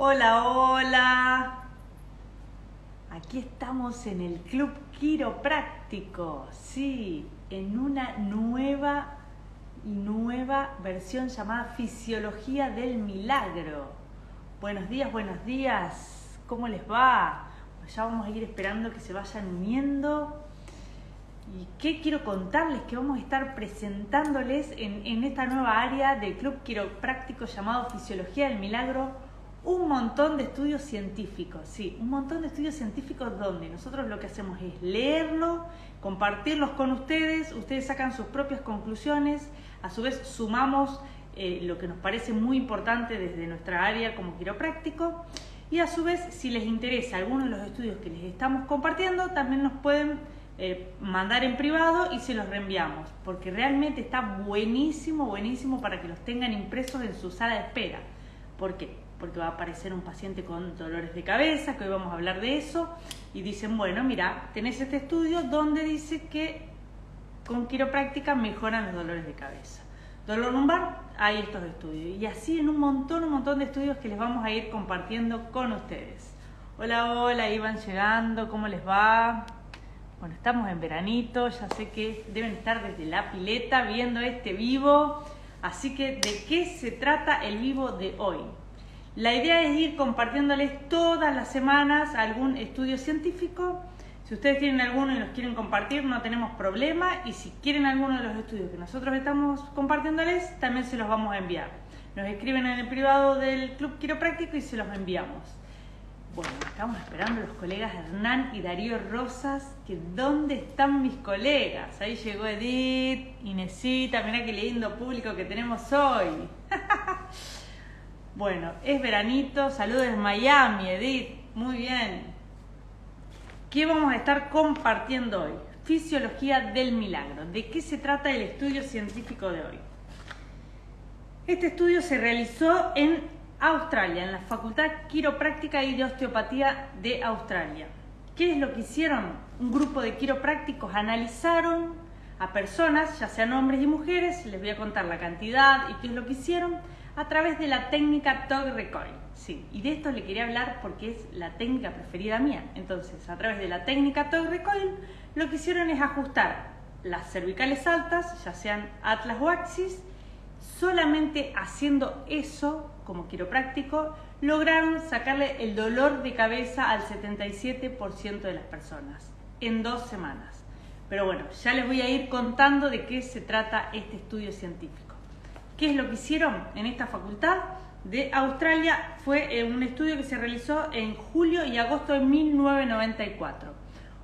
Hola, hola. Aquí estamos en el Club Quiropráctico, sí, en una nueva nueva versión llamada Fisiología del Milagro. Buenos días, buenos días. ¿Cómo les va? Ya vamos a ir esperando que se vayan uniendo. ¿Y qué quiero contarles? Que vamos a estar presentándoles en, en esta nueva área del Club Quiropráctico llamado Fisiología del Milagro un montón de estudios científicos, sí, un montón de estudios científicos donde nosotros lo que hacemos es leerlo, compartirlos con ustedes, ustedes sacan sus propias conclusiones, a su vez sumamos eh, lo que nos parece muy importante desde nuestra área como quiropráctico y a su vez si les interesa alguno de los estudios que les estamos compartiendo, también nos pueden eh, mandar en privado y se los reenviamos, porque realmente está buenísimo, buenísimo para que los tengan impresos en su sala de espera. ¿Por qué? Porque va a aparecer un paciente con dolores de cabeza, que hoy vamos a hablar de eso, y dicen, bueno, mira, tenés este estudio donde dice que con quiropráctica mejoran los dolores de cabeza. Dolor lumbar, hay estos estudios. Y así en un montón, un montón de estudios que les vamos a ir compartiendo con ustedes. Hola, hola, ahí van llegando, ¿cómo les va? Bueno, estamos en veranito, ya sé que deben estar desde la pileta viendo este vivo. Así que, ¿de qué se trata el vivo de hoy? La idea es ir compartiéndoles todas las semanas algún estudio científico. Si ustedes tienen alguno y los quieren compartir, no tenemos problema. Y si quieren alguno de los estudios que nosotros estamos compartiéndoles, también se los vamos a enviar. Nos escriben en el privado del Club Quiropráctico y se los enviamos. Bueno, estamos esperando a los colegas Hernán y Darío Rosas, que ¿dónde están mis colegas? Ahí llegó Edith, Inesita, mirá qué lindo público que tenemos hoy. Bueno, es veranito, saludos en Miami, Edith, muy bien. ¿Qué vamos a estar compartiendo hoy? Fisiología del milagro. ¿De qué se trata el estudio científico de hoy? Este estudio se realizó en Australia, en la Facultad Quiropráctica y de Osteopatía de Australia. ¿Qué es lo que hicieron? Un grupo de quiroprácticos analizaron a personas, ya sean hombres y mujeres, les voy a contar la cantidad y qué es lo que hicieron a través de la técnica Tog Recoil. Sí, y de esto le quería hablar porque es la técnica preferida mía. Entonces, a través de la técnica Tog Recoil, lo que hicieron es ajustar las cervicales altas, ya sean Atlas o Axis, solamente haciendo eso como quiropráctico, lograron sacarle el dolor de cabeza al 77% de las personas en dos semanas. Pero bueno, ya les voy a ir contando de qué se trata este estudio científico. ¿Qué es lo que hicieron en esta facultad? de Australia fue eh, un estudio que se realizó en julio y agosto de 1994.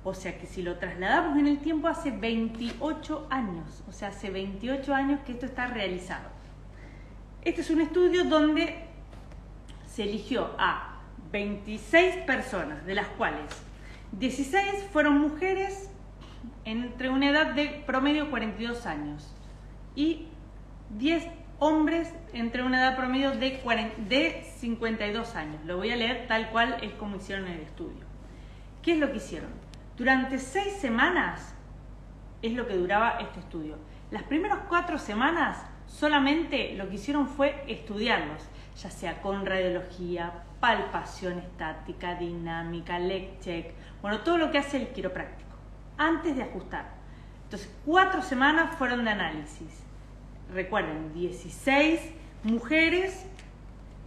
O sea que si lo trasladamos en el tiempo hace 28 años, o sea, hace 28 años que esto está realizado. Este es un estudio donde se eligió a 26 personas, de las cuales 16 fueron mujeres entre una edad de promedio 42 años y 10 hombres entre una edad promedio de, 52 años. Lo voy a leer tal cual es como hicieron el estudio. ¿Qué es lo que hicieron? Durante seis semanas es lo que duraba este estudio. Las primeras cuatro semanas solamente lo que hicieron fue estudiarlos, ya sea con radiología, palpación estática, dinámica, leg check, bueno, todo lo que hace el quiropráctico, antes de ajustar. Entonces, cuatro semanas fueron de análisis recuerden, 16 mujeres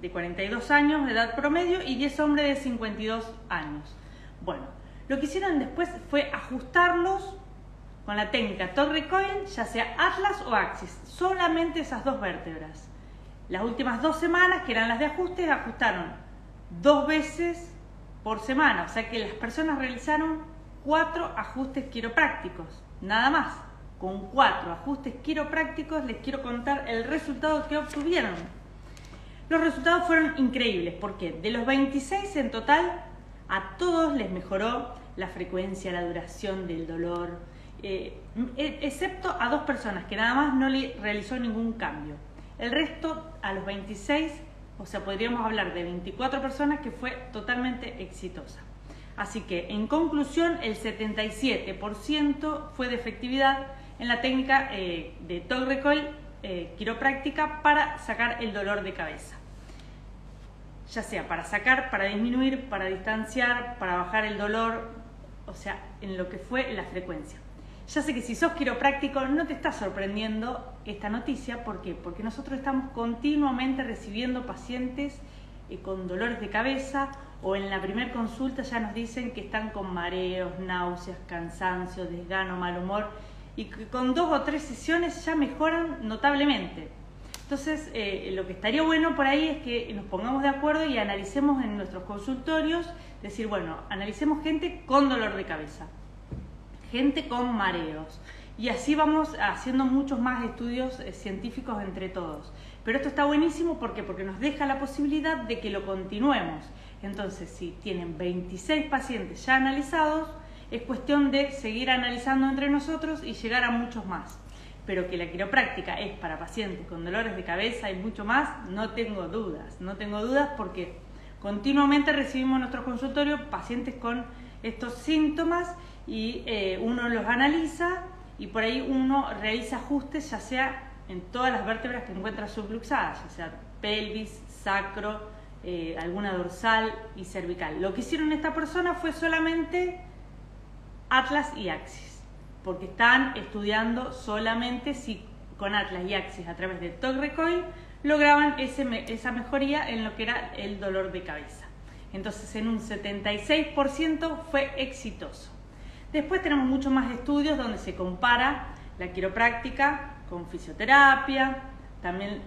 de 42 años de edad promedio y 10 hombres de 52 años. Bueno, lo que hicieron después fue ajustarlos con la técnica Todd Recoil, ya sea Atlas o Axis, solamente esas dos vértebras. Las últimas dos semanas, que eran las de ajuste, ajustaron dos veces por semana, o sea que las personas realizaron cuatro ajustes quiroprácticos, nada más con cuatro ajustes quiroprácticos les quiero contar el resultado que obtuvieron. Los resultados fueron increíbles porque de los 26 en total, a todos les mejoró la frecuencia, la duración del dolor, eh, e, excepto a dos personas que nada más no le realizó ningún cambio. El resto, a los 26, o sea, podríamos hablar de 24 personas que fue totalmente exitosa. Así que, en conclusión, el 77% fue de efectividad en la técnica eh, de TOG Recoil eh, quiropráctica para sacar el dolor de cabeza. ya sea para sacar, para disminuir, para distanciar, para bajar el dolor, o sea, en lo que fue la frecuencia. Ya sé que si sos quiropráctico no te está sorprendiendo esta noticia, ¿por qué? Porque nosotros estamos continuamente recibiendo pacientes eh, con dolores de cabeza o en la primera consulta ya nos dicen que están con mareos, náuseas, cansancio, desgano, mal humor y con dos o tres sesiones ya mejoran notablemente. Entonces, eh, lo que estaría bueno por ahí es que nos pongamos de acuerdo y analicemos en nuestros consultorios, decir, bueno, analicemos gente con dolor de cabeza, gente con mareos. Y así vamos haciendo muchos más estudios eh, científicos entre todos. Pero esto está buenísimo porque nos deja la posibilidad de que lo continuemos. Entonces, si tienen 26 pacientes ya analizados, es cuestión de seguir analizando entre nosotros y llegar a muchos más pero que la quiropráctica es para pacientes con dolores de cabeza y mucho más, no tengo dudas. No tengo dudas porque continuamente recibimos en nuestro consultorio pacientes con estos síntomas y eh, uno los analiza y por ahí uno realiza ajustes ya sea en todas las vértebras que encuentra subluxadas, ya sea pelvis, sacro, eh, alguna dorsal y cervical. Lo que hicieron esta persona fue solamente atlas y axis porque están estudiando solamente si con Atlas y Axis a través de TOC Recoil lograban esa mejoría en lo que era el dolor de cabeza. Entonces en un 76% fue exitoso. Después tenemos muchos más estudios donde se compara la quiropráctica con fisioterapia, también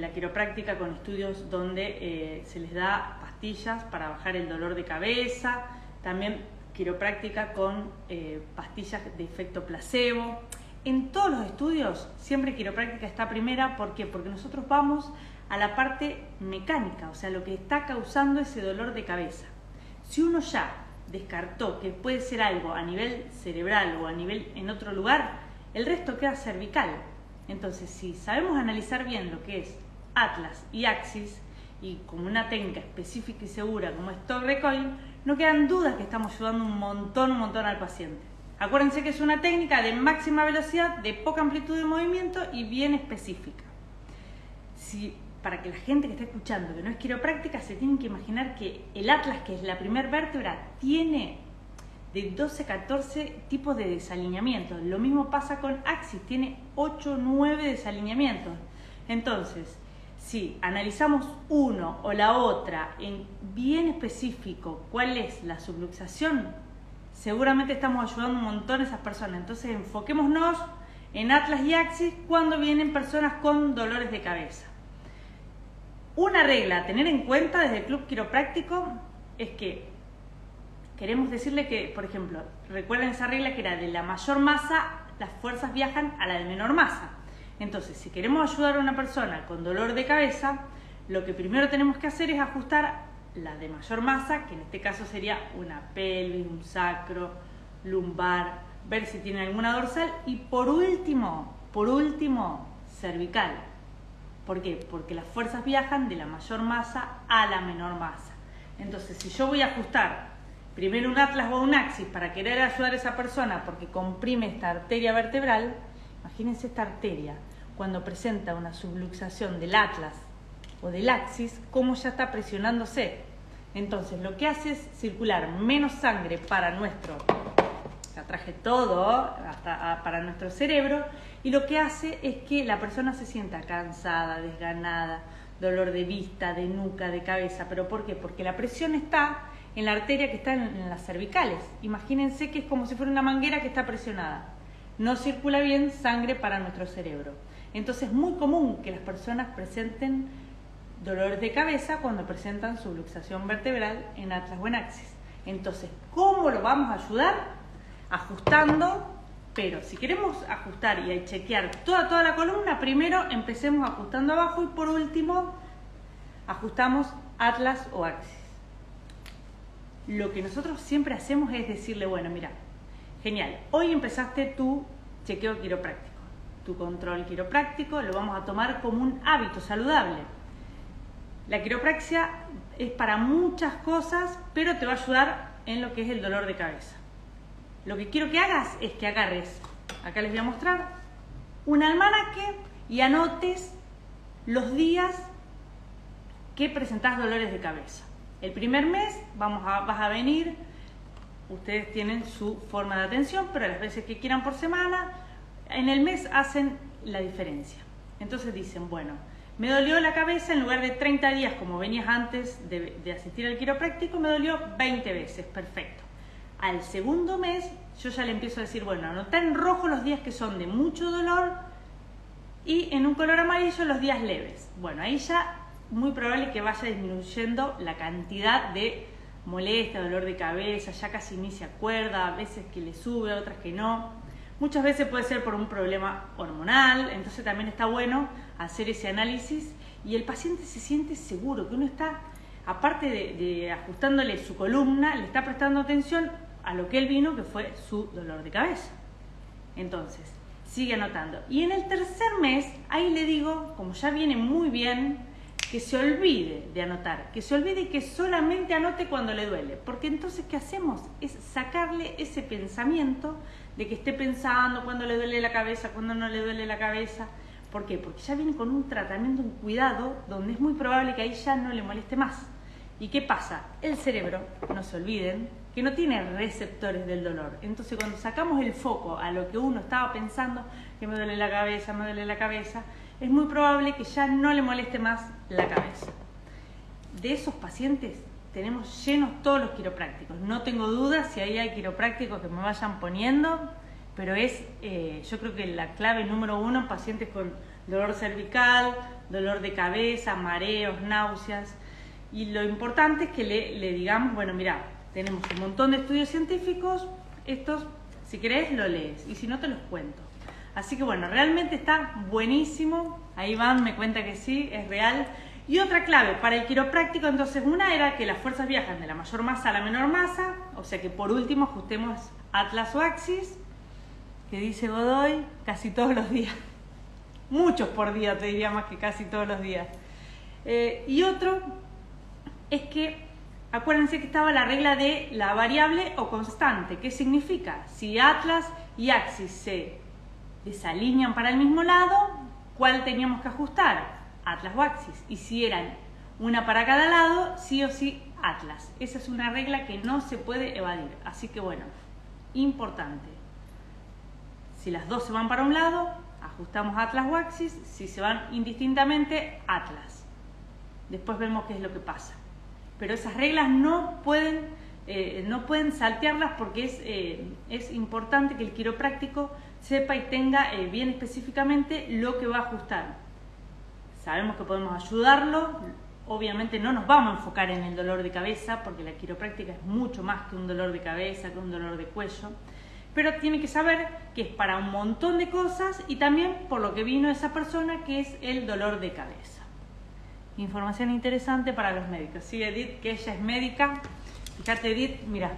la quiropráctica con estudios donde eh, se les da pastillas para bajar el dolor de cabeza, también quiropráctica con eh, pastillas de efecto placebo. En todos los estudios, siempre quiropráctica está primera. ¿Por qué? Porque nosotros vamos a la parte mecánica, o sea, lo que está causando ese dolor de cabeza. Si uno ya descartó que puede ser algo a nivel cerebral o a nivel en otro lugar, el resto queda cervical. Entonces, si sabemos analizar bien lo que es Atlas y Axis, y como una técnica específica y segura como es TOC Recoil, no quedan dudas que estamos ayudando un montón, un montón al paciente. Acuérdense que es una técnica de máxima velocidad, de poca amplitud de movimiento y bien específica. Si, para que la gente que está escuchando que no es quiropráctica se tienen que imaginar que el atlas, que es la primer vértebra, tiene de 12 a 14 tipos de desalineamientos. Lo mismo pasa con Axis, tiene 8 o 9 desalineamientos. Entonces, si analizamos uno o la otra en bien específico cuál es la subluxación, seguramente estamos ayudando un montón a esas personas. Entonces enfoquémonos en Atlas y Axis cuando vienen personas con dolores de cabeza. Una regla a tener en cuenta desde el Club Quiropráctico es que queremos decirle que, por ejemplo, recuerden esa regla que era de la mayor masa, las fuerzas viajan a la de menor masa. Entonces, si queremos ayudar a una persona con dolor de cabeza, lo que primero tenemos que hacer es ajustar la de mayor masa, que en este caso sería una pelvis, un sacro, lumbar, ver si tiene alguna dorsal y por último, por último, cervical. ¿Por qué? Porque las fuerzas viajan de la mayor masa a la menor masa. Entonces, si yo voy a ajustar primero un atlas o un axis para querer ayudar a esa persona porque comprime esta arteria vertebral, Imagínense esta arteria cuando presenta una subluxación del atlas o del axis, cómo ya está presionándose. Entonces, lo que hace es circular menos sangre para nuestro, ya traje todo, hasta para nuestro cerebro, y lo que hace es que la persona se sienta cansada, desganada, dolor de vista, de nuca, de cabeza. ¿Pero por qué? Porque la presión está en la arteria que está en las cervicales. Imagínense que es como si fuera una manguera que está presionada no circula bien sangre para nuestro cerebro. Entonces es muy común que las personas presenten dolores de cabeza cuando presentan subluxación vertebral en atlas o en axis. Entonces, ¿cómo lo vamos a ayudar? Ajustando, pero si queremos ajustar y chequear toda, toda la columna, primero empecemos ajustando abajo y por último ajustamos atlas o axis. Lo que nosotros siempre hacemos es decirle, bueno, mira, Genial. Hoy empezaste tu chequeo quiropráctico. Tu control quiropráctico lo vamos a tomar como un hábito saludable. La quiropraxia es para muchas cosas, pero te va a ayudar en lo que es el dolor de cabeza. Lo que quiero que hagas es que agarres, acá les voy a mostrar, un almanaque y anotes los días que presentás dolores de cabeza. El primer mes vamos a, vas a venir, ustedes tienen su forma de atención, pero las veces que quieran por semana, en el mes hacen la diferencia. Entonces dicen, bueno, me dolió la cabeza en lugar de 30 días como venías antes de, asistir al quiropráctico, me dolió 20 veces, perfecto. Al segundo mes yo ya le empiezo a decir, bueno, anota en rojo los días que son de mucho dolor y en un color amarillo los días leves. Bueno, ahí ya muy probable que vaya disminuyendo la cantidad de molestia, dolor de cabeza, ya casi ni se acuerda, a veces que le sube, otras que no. Muchas veces puede ser por un problema hormonal, entonces también está bueno hacer ese análisis y el paciente se siente seguro, que uno está, aparte de, de ajustándole su columna, le está prestando atención a lo que él vino, que fue su dolor de cabeza. Entonces, sigue anotando. Y en el tercer mes, ahí le digo, como ya viene muy bien, que se olvide de anotar, que se olvide que solamente anote cuando le duele. Porque entonces, ¿qué hacemos? Es sacarle ese pensamiento de que esté pensando cuando le duele la cabeza, cuando no le duele la cabeza. ¿Por qué? Porque ya viene con un tratamiento, un cuidado, donde es muy probable que ahí ya no le moleste más. ¿Y qué pasa? El cerebro, no se olviden, que no tiene receptores del dolor. Entonces cuando sacamos el foco a lo que uno estaba pensando, que me duele la cabeza, me duele la cabeza, es muy probable que ya no le moleste más la cabeza. De esos pacientes tenemos llenos todos los quiroprácticos. No tengo dudas si ahí hay quiroprácticos que me vayan poniendo, pero es eh, yo creo que la clave número uno pacientes con dolor cervical, dolor de cabeza, mareos, náuseas. Y lo importante es que le, le digamos, bueno, mira, tenemos un montón de estudios científicos, estos, si querés, lo lees, y si no, te los cuento. Así que bueno, realmente está buenísimo. Ahí van, me cuenta que sí, es real. Y otra clave para el quiropráctico, entonces, una era que las fuerzas viajan de la mayor masa a la menor masa, o sea que por último ajustemos Atlas o Axis, que dice Godoy, casi todos los días. Muchos por día, te diría más que casi todos los días. Eh, y otro es que acuérdense que estaba la regla de la variable o constante. ¿Qué significa? Si Atlas y Axis se desalinean para el mismo lado, ¿cuál teníamos que ajustar? Atlas o Axis. Y si eran una para cada lado, sí o sí Atlas. Esa es una regla que no se puede evadir. Así que bueno, importante. Si las dos se van para un lado, ajustamos Atlas o Axis. Si se van indistintamente, Atlas. Después vemos qué es lo que pasa. Pero esas reglas no pueden, eh, no pueden saltearlas porque es, eh, es importante que el quiropráctico sepa y tenga eh, bien específicamente lo que va a ajustar. Sabemos que podemos ayudarlo, obviamente no nos vamos a enfocar en el dolor de cabeza, porque la quiropráctica es mucho más que un dolor de cabeza, que un dolor de cuello, pero tiene que saber que es para un montón de cosas y también por lo que vino esa persona, que es el dolor de cabeza. Información interesante para los médicos. Sí, Edith, que ella es médica. Fíjate, Edith, mira,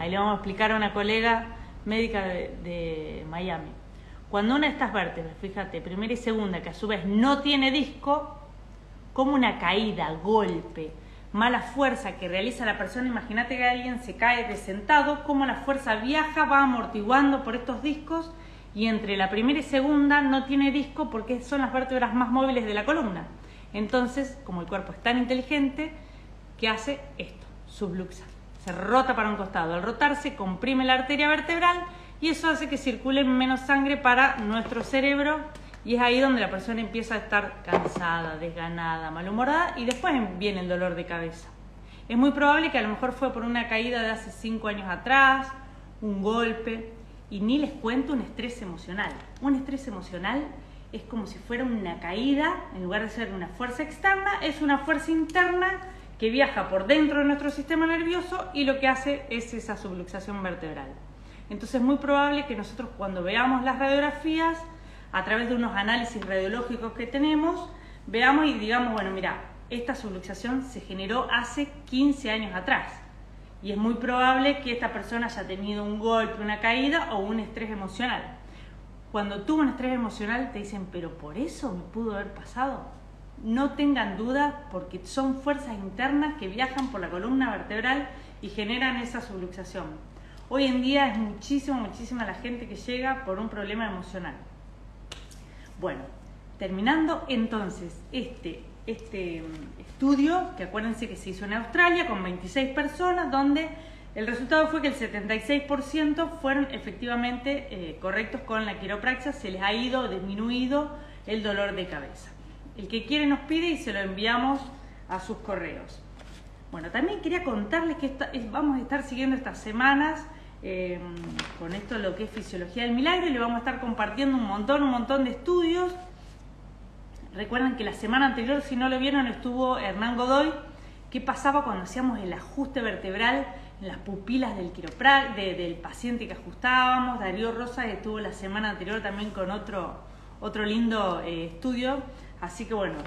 ahí le vamos a explicar a una colega médica de, Miami. Cuando una de estas vértebras, fíjate, primera y segunda, que a su vez no tiene disco, como una caída, golpe, mala fuerza que realiza la persona, imagínate que alguien se cae de sentado, como la fuerza viaja, va amortiguando por estos discos y entre la primera y segunda no tiene disco porque son las vértebras más móviles de la columna. Entonces, como el cuerpo es tan inteligente, ¿qué hace esto? Subluxa se rota para un costado. Al rotarse comprime la arteria vertebral y eso hace que circule menos sangre para nuestro cerebro y es ahí donde la persona empieza a estar cansada, desganada, malhumorada y después viene el dolor de cabeza. Es muy probable que a lo mejor fue por una caída de hace cinco años atrás, un golpe y ni les cuento un estrés emocional. Un estrés emocional es como si fuera una caída, en lugar de ser una fuerza externa, es una fuerza interna que viaja por dentro de nuestro sistema nervioso y lo que hace es esa subluxación vertebral. Entonces es muy probable que nosotros cuando veamos las radiografías, a través de unos análisis radiológicos que tenemos, veamos y digamos, bueno, mira, esta subluxación se generó hace 15 años atrás. Y es muy probable que esta persona haya tenido un golpe, una caída o un estrés emocional. Cuando tuvo un estrés emocional te dicen, pero por eso me pudo haber pasado no tengan duda porque son fuerzas internas que viajan por la columna vertebral y generan esa subluxación. Hoy en día es muchísimo, muchísima la gente que llega por un problema emocional. Bueno, terminando entonces este este mm, estudio, que acuérdense que se hizo en Australia con 26 personas, donde el resultado fue que el 76% fueron efectivamente eh, correctos con la quiropraxia, se les ha ido disminuido el dolor de cabeza. El que quiere nos pide y se lo enviamos a sus correos. Bueno, también quería contarles que vamos a estar siguiendo estas semanas eh, con esto lo que es fisiología del milagro y le vamos a estar compartiendo un montón, un montón de estudios. Recuerden que la semana anterior, si no lo vieron, estuvo Hernán Godoy. ¿Qué pasaba cuando hacíamos el ajuste vertebral en las pupilas del del paciente que ajustábamos? Darío Rosa estuvo la semana anterior también con otro, otro lindo eh, estudio. Así que bueno,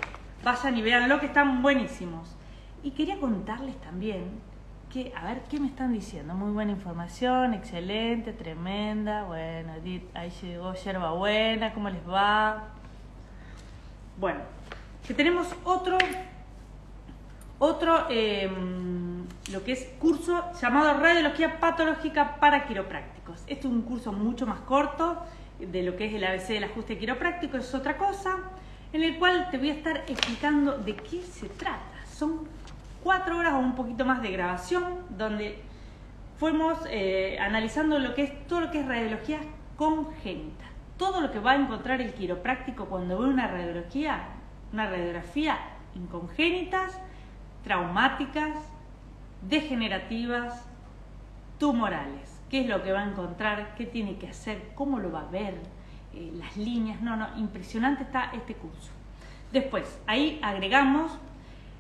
vayan y vean lo que están buenísimos. Y quería contarles también que, a ver, ¿qué me están diciendo? Muy buena información, excelente, tremenda. Bueno, ahí llegó Yerba Buena, ¿cómo les va? Bueno, que tenemos otro, otro, em, lo que es curso llamado Radiología Patológica para Quiroprácticos. Este es un curso mucho más corto de lo que es el ABC del ajuste quiropráctico, es otra cosa, en el cual te voy a estar explicando de qué se trata. Son cuatro horas o un poquito más de grabación, donde fuimos eh, analizando lo que es todo lo que es radiología congénita. Todo lo que va a encontrar el quiropráctico cuando ve una radiología, una radiografía en congénitas, traumáticas, degenerativas, tumorales. ¿Qué es lo que va a encontrar? ¿Qué tiene que hacer? ¿Cómo lo va a ver? Eh, las líneas. No, no, impresionante está este curso. Después, ahí agregamos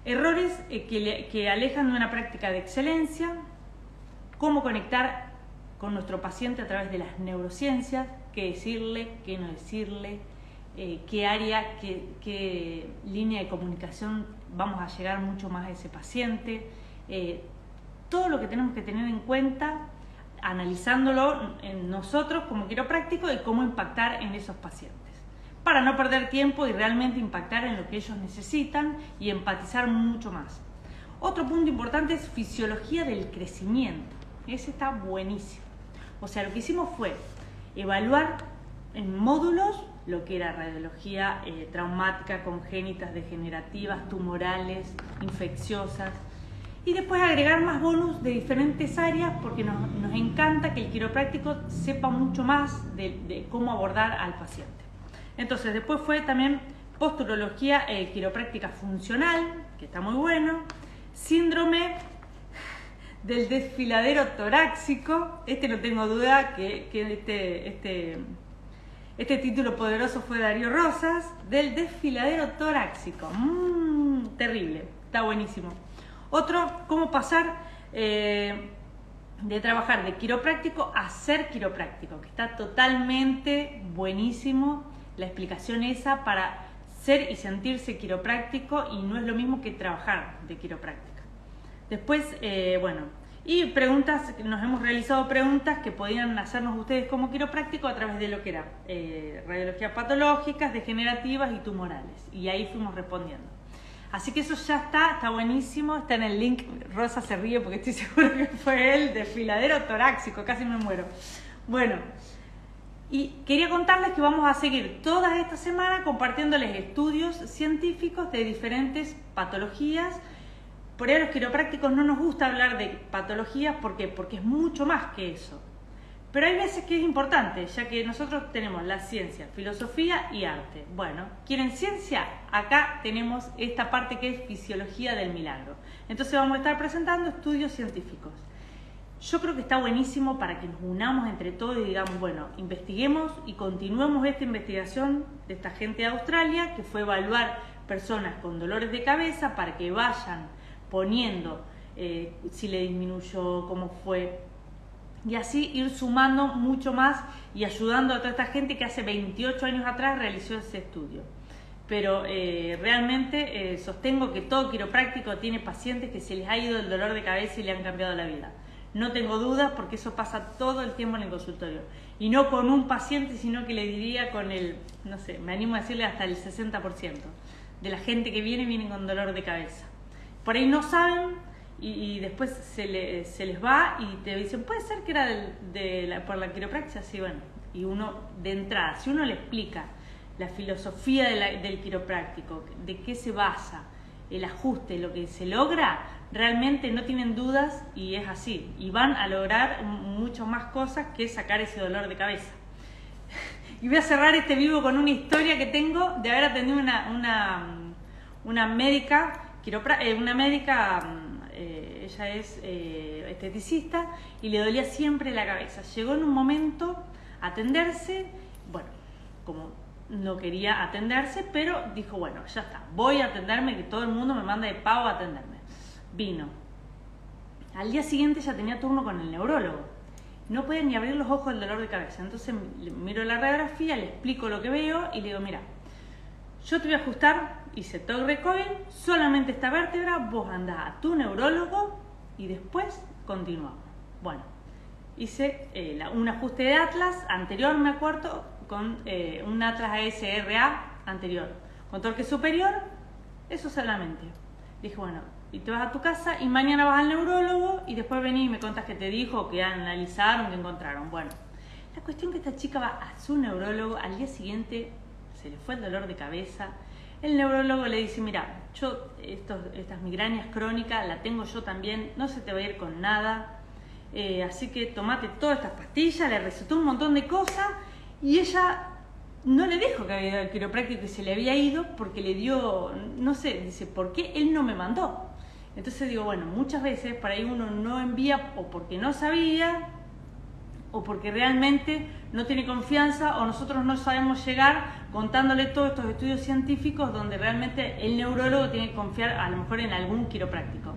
Errores eh, que, alejan de una práctica de excelencia, cómo conectar con nuestro paciente a través de las neurociencias, qué decirle, qué no decirle, eh, qué área, qué, línea de comunicación vamos a llegar mucho más a ese paciente, eh, todo lo que tenemos que tener en cuenta analizándolo en nosotros como quiropráctico y cómo impactar en esos pacientes para no perder tiempo y realmente impactar en lo que ellos necesitan y empatizar mucho más. Otro punto importante es fisiología del crecimiento. Ese está buenísimo. O sea, lo que hicimos fue evaluar en módulos lo que era radiología eh, traumática, congénitas, degenerativas, tumorales, infecciosas, y después agregar más bonus de diferentes áreas porque nos, encanta que el quiropráctico sepa mucho más de cómo abordar al paciente. Entonces, después fue también posturología eh, quiropráctica funcional, que está muy bueno, síndrome del desfiladero torácico, este no tengo duda que, este, este, este título poderoso fue Darío Rosas, del desfiladero torácico, mm, terrible, está buenísimo. Otro, cómo pasar eh, de trabajar de quiropráctico a ser quiropráctico, que está totalmente buenísimo la explicación esa para ser y sentirse quiropráctico y no es lo mismo que trabajar de quiropráctica. Después, eh, bueno, y preguntas, nos hemos realizado preguntas que podían hacernos ustedes como quiropráctico a través de lo que era eh, radiología patológicas, degenerativas y tumorales. Y ahí fuimos respondiendo. Así que eso ya está, está buenísimo, está en el link. Rosa se ríe porque estoy seguro que fue él, desfiladero torácico, casi me muero. Bueno, y quería contarles que vamos a seguir toda esta semana compartiéndoles estudios científicos de diferentes patologías. Por ahí los quiroprácticos no nos gusta hablar de patologías porque, porque es mucho más que eso. Pero hay veces que es importante, ya que nosotros tenemos la ciencia, filosofía y arte. Bueno, ¿quieren ciencia? Acá tenemos esta parte que es fisiología del milagro. Entonces vamos a estar presentando estudios científicos. Yo creo que está buenísimo para que nos unamos entre todos y digamos, bueno, investiguemos y continuemos esta investigación de esta gente de Australia que fue evaluar personas con dolores de cabeza para que vayan poniendo eh, si le disminuyó, cómo fue, y así ir sumando mucho más y ayudando a toda esta gente que hace 28 años atrás realizó ese estudio. Pero eh, realmente eh, sostengo que todo quiropráctico tiene pacientes que se les ha ido el dolor de cabeza y le han cambiado la vida. No tengo dudas porque eso pasa todo el tiempo en el consultorio. Y no con un paciente, sino que le diría con el, no sé, me animo a decirle hasta el 60% de la gente que viene viene con dolor de cabeza. Por ahí no saben y, después se, les va y te dicen, puede ser que era de por la quiropraxia, sí, bueno. Y uno, de entrada, si uno le explica la filosofía del quiropráctico, de qué se basa, el ajuste, lo que se logra, realmente no tienen dudas y es así. Y van a lograr mucho más cosas que sacar ese dolor de cabeza. Y voy a cerrar este vivo con una historia que tengo de haber atendido una, una, una médica, eh, una médica, eh, ella es eh, esteticista y le dolía siempre la cabeza. Llegó en un momento a atenderse, bueno, como no quería atenderse, pero dijo, bueno, ya está, voy a atenderme, que todo el mundo me manda de pago a atenderme. Vino. Al día siguiente ya tenía turno con el neurólogo. No podía ni abrir los ojos del dolor de cabeza. Entonces miro la radiografía, le explico lo que veo y le digo, mira, yo te voy a ajustar, hice todo recoil, solamente esta vértebra, vos andás a tu neurólogo y después continuamos. Bueno, hice eh, un ajuste de Atlas, anterior me acuerdo, con eh, un Atlas ASRA anterior, con torque superior, eso solamente. Dije, bueno, y te vas a tu casa y mañana vas al neurólogo y después venís y me contas que te dijo, que analizaron, que encontraron. Bueno, la cuestión que esta chica va a su neurólogo, al día siguiente se le fue el dolor de cabeza. El neurólogo le dice, mira, yo estos, estas migrañas crónicas la tengo yo también, no se te va a ir con nada, eh, así que tomate todas estas pastillas, le recetó un montón de cosas y ella no le dijo que había ido al quiropráctico y se le había ido porque le dio, no sé, dice, ¿por qué él no me mandó? Entonces digo, bueno, muchas veces para ahí uno no envía o porque no sabía o porque realmente no tiene confianza o nosotros no sabemos llegar contándole todos estos estudios científicos donde realmente el neurólogo tiene que confiar a lo mejor en algún quiropráctico.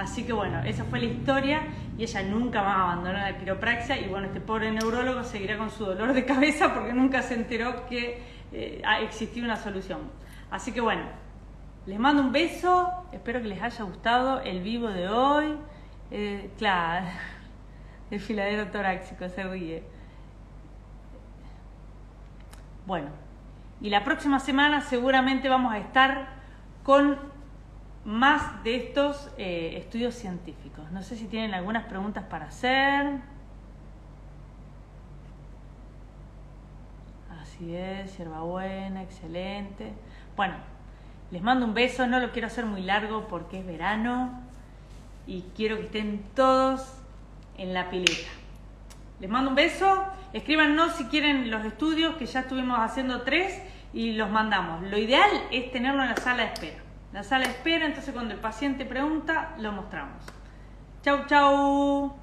Así que bueno, esa fue la historia y ella nunca va a abandonar la quiropraxia y bueno, este pobre neurólogo seguirá con su dolor de cabeza porque nunca se enteró que eh, existía una solución. Así que bueno, les mando un beso, espero que les haya gustado el vivo de hoy. Eh, claro, el filadero torácico se ríe. Bueno, y la próxima semana seguramente vamos a estar con más de estos eh, estudios científicos. No sé si tienen algunas preguntas para hacer. Así es, buena, excelente. Bueno, les mando un beso, no lo quiero hacer muy largo porque es verano y quiero que estén todos en la pileta. Les mando un beso, escríbanos si quieren los estudios, que ya estuvimos haciendo tres y los mandamos. Lo ideal es tenerlo en la sala de espera. La sala espera, entonces cuando el paciente pregunta, lo mostramos. Chau, chau.